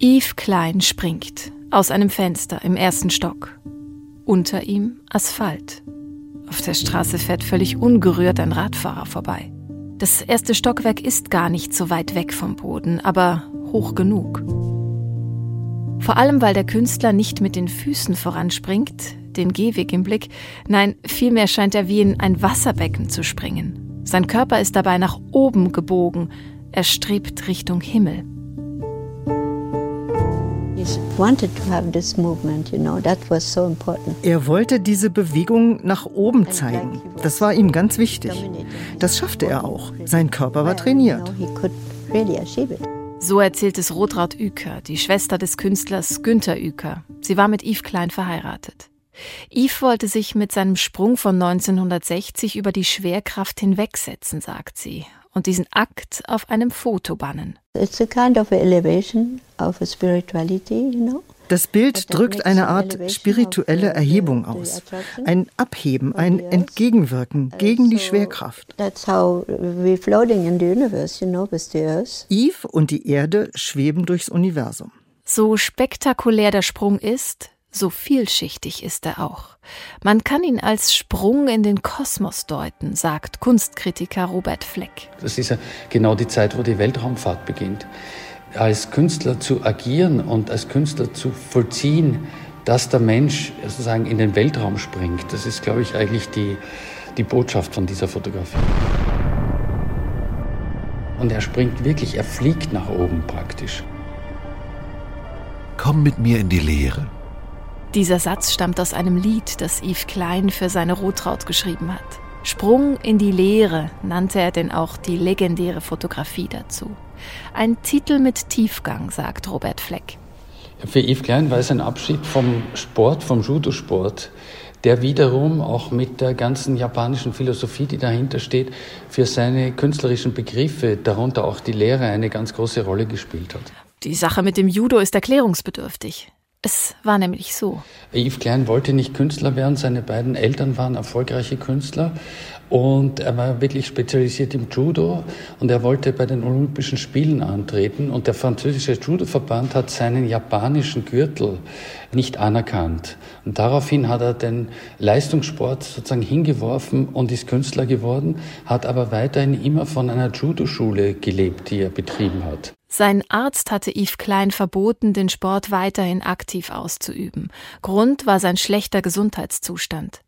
Yves Klein springt aus einem Fenster im ersten Stock. Unter ihm Asphalt. Auf der Straße fährt völlig ungerührt ein Radfahrer vorbei. Das erste Stockwerk ist gar nicht so weit weg vom Boden, aber hoch genug. Vor allem, weil der Künstler nicht mit den Füßen voranspringt, den Gehweg im Blick, nein, vielmehr scheint er wie in ein Wasserbecken zu springen. Sein Körper ist dabei nach oben gebogen, er strebt Richtung Himmel. Er wollte diese Bewegung nach oben zeigen. Das war ihm ganz wichtig. Das schaffte er auch. Sein Körper war trainiert. So erzählt es Rotraud Üker, die Schwester des Künstlers Günther Üker. Sie war mit Yves Klein verheiratet. Yves wollte sich mit seinem Sprung von 1960 über die Schwerkraft hinwegsetzen, sagt sie, und diesen Akt auf einem Foto bannen. It's a kind of elevation of spirituality, you know. Das Bild drückt eine Art spirituelle Erhebung aus. Ein Abheben, ein Entgegenwirken gegen die Schwerkraft. Eve und die Erde schweben durchs Universum. So spektakulär der Sprung ist, so vielschichtig ist er auch. Man kann ihn als Sprung in den Kosmos deuten, sagt Kunstkritiker Robert Fleck. Das ist ja genau die Zeit, wo die Weltraumfahrt beginnt. Als Künstler zu agieren und als Künstler zu vollziehen, dass der Mensch sozusagen in den Weltraum springt, das ist, glaube ich, eigentlich die, die Botschaft von dieser Fotografie. Und er springt wirklich, er fliegt nach oben praktisch. Komm mit mir in die Leere. Dieser Satz stammt aus einem Lied, das Yves Klein für seine Rotraut geschrieben hat. Sprung in die Leere nannte er denn auch die legendäre Fotografie dazu. Ein Titel mit Tiefgang, sagt Robert Fleck. Für Yves Klein war es ein Abschied vom Sport, vom Judo-Sport, der wiederum auch mit der ganzen japanischen Philosophie, die dahinter steht, für seine künstlerischen Begriffe, darunter auch die Lehre, eine ganz große Rolle gespielt hat. Die Sache mit dem Judo ist erklärungsbedürftig. Es war nämlich so. Yves Klein wollte nicht Künstler werden, seine beiden Eltern waren erfolgreiche Künstler und er war wirklich spezialisiert im Judo und er wollte bei den Olympischen Spielen antreten und der französische Judo-Verband hat seinen japanischen Gürtel nicht anerkannt. Und daraufhin hat er den Leistungssport sozusagen hingeworfen und ist Künstler geworden, hat aber weiterhin immer von einer Judo-Schule gelebt, die er betrieben hat. Sein Arzt hatte Yves Klein verboten, den Sport weiterhin aktiv auszuüben. Grund war sein schlechter Gesundheitszustand.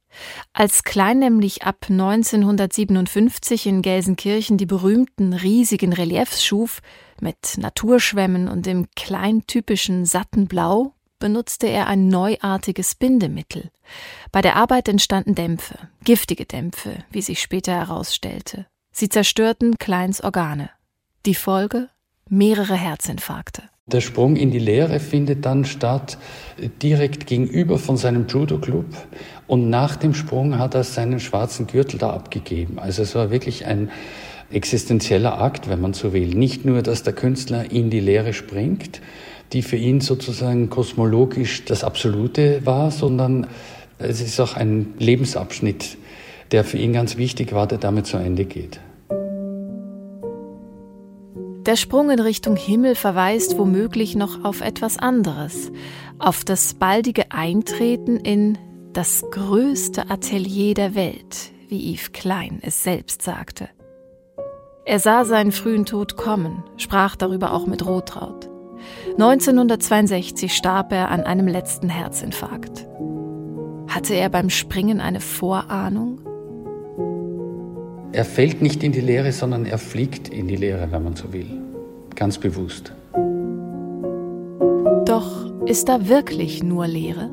Als Klein nämlich ab 1957 in Gelsenkirchen die berühmten riesigen Reliefs schuf, mit Naturschwämmen und dem kleintypischen satten Blau, benutzte er ein neuartiges Bindemittel. Bei der Arbeit entstanden Dämpfe, giftige Dämpfe, wie sich später herausstellte. Sie zerstörten Kleins Organe. Die Folge? Mehrere Herzinfarkte. Der Sprung in die Lehre findet dann statt direkt gegenüber von seinem Judo-Club und nach dem Sprung hat er seinen schwarzen Gürtel da abgegeben. Also es war wirklich ein existenzieller Akt, wenn man so will. Nicht nur, dass der Künstler in die Lehre springt, die für ihn sozusagen kosmologisch das Absolute war, sondern es ist auch ein Lebensabschnitt, der für ihn ganz wichtig war, der damit zu Ende geht. Der Sprung in Richtung Himmel verweist womöglich noch auf etwas anderes, auf das baldige Eintreten in das größte Atelier der Welt, wie Yves Klein es selbst sagte. Er sah seinen frühen Tod kommen, sprach darüber auch mit Rotraud. 1962 starb er an einem letzten Herzinfarkt. Hatte er beim Springen eine Vorahnung? Er fällt nicht in die Leere, sondern er fliegt in die Leere, wenn man so will. Ganz bewusst. Doch ist da wirklich nur Leere?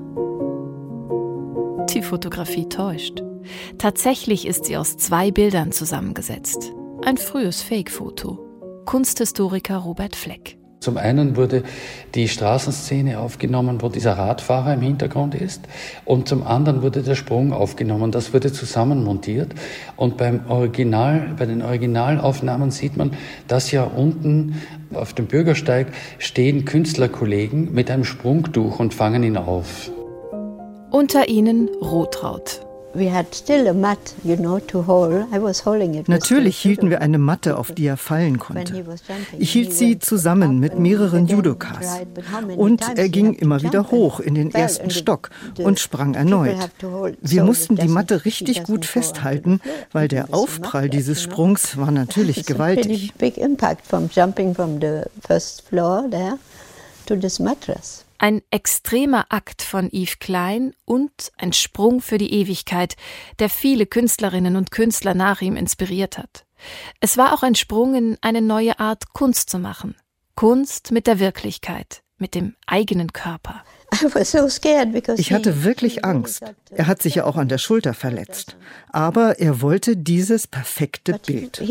Die Fotografie täuscht. Tatsächlich ist sie aus zwei Bildern zusammengesetzt. Ein frühes Fake-Foto. Kunsthistoriker Robert Fleck. Zum einen wurde die Straßenszene aufgenommen, wo dieser Radfahrer im Hintergrund ist, und zum anderen wurde der Sprung aufgenommen. Das wurde zusammenmontiert. Und beim Original, bei den Originalaufnahmen sieht man, dass ja unten auf dem Bürgersteig stehen Künstlerkollegen mit einem Sprungtuch und fangen ihn auf. Unter ihnen Rotraut. Natürlich hielten wir eine Matte, auf die er fallen konnte. Ich hielt sie zusammen mit mehreren Judokas. Und er ging immer wieder hoch in den ersten Stock und sprang erneut. Wir mussten die Matte richtig gut festhalten, weil der Aufprall dieses Sprungs war natürlich gewaltig. Ein extremer Akt von Yves Klein und ein Sprung für die Ewigkeit, der viele Künstlerinnen und Künstler nach ihm inspiriert hat. Es war auch ein Sprung in eine neue Art Kunst zu machen. Kunst mit der Wirklichkeit, mit dem eigenen Körper. Ich hatte wirklich Angst. Er hat sich ja auch an der Schulter verletzt. Aber er wollte dieses perfekte Bild.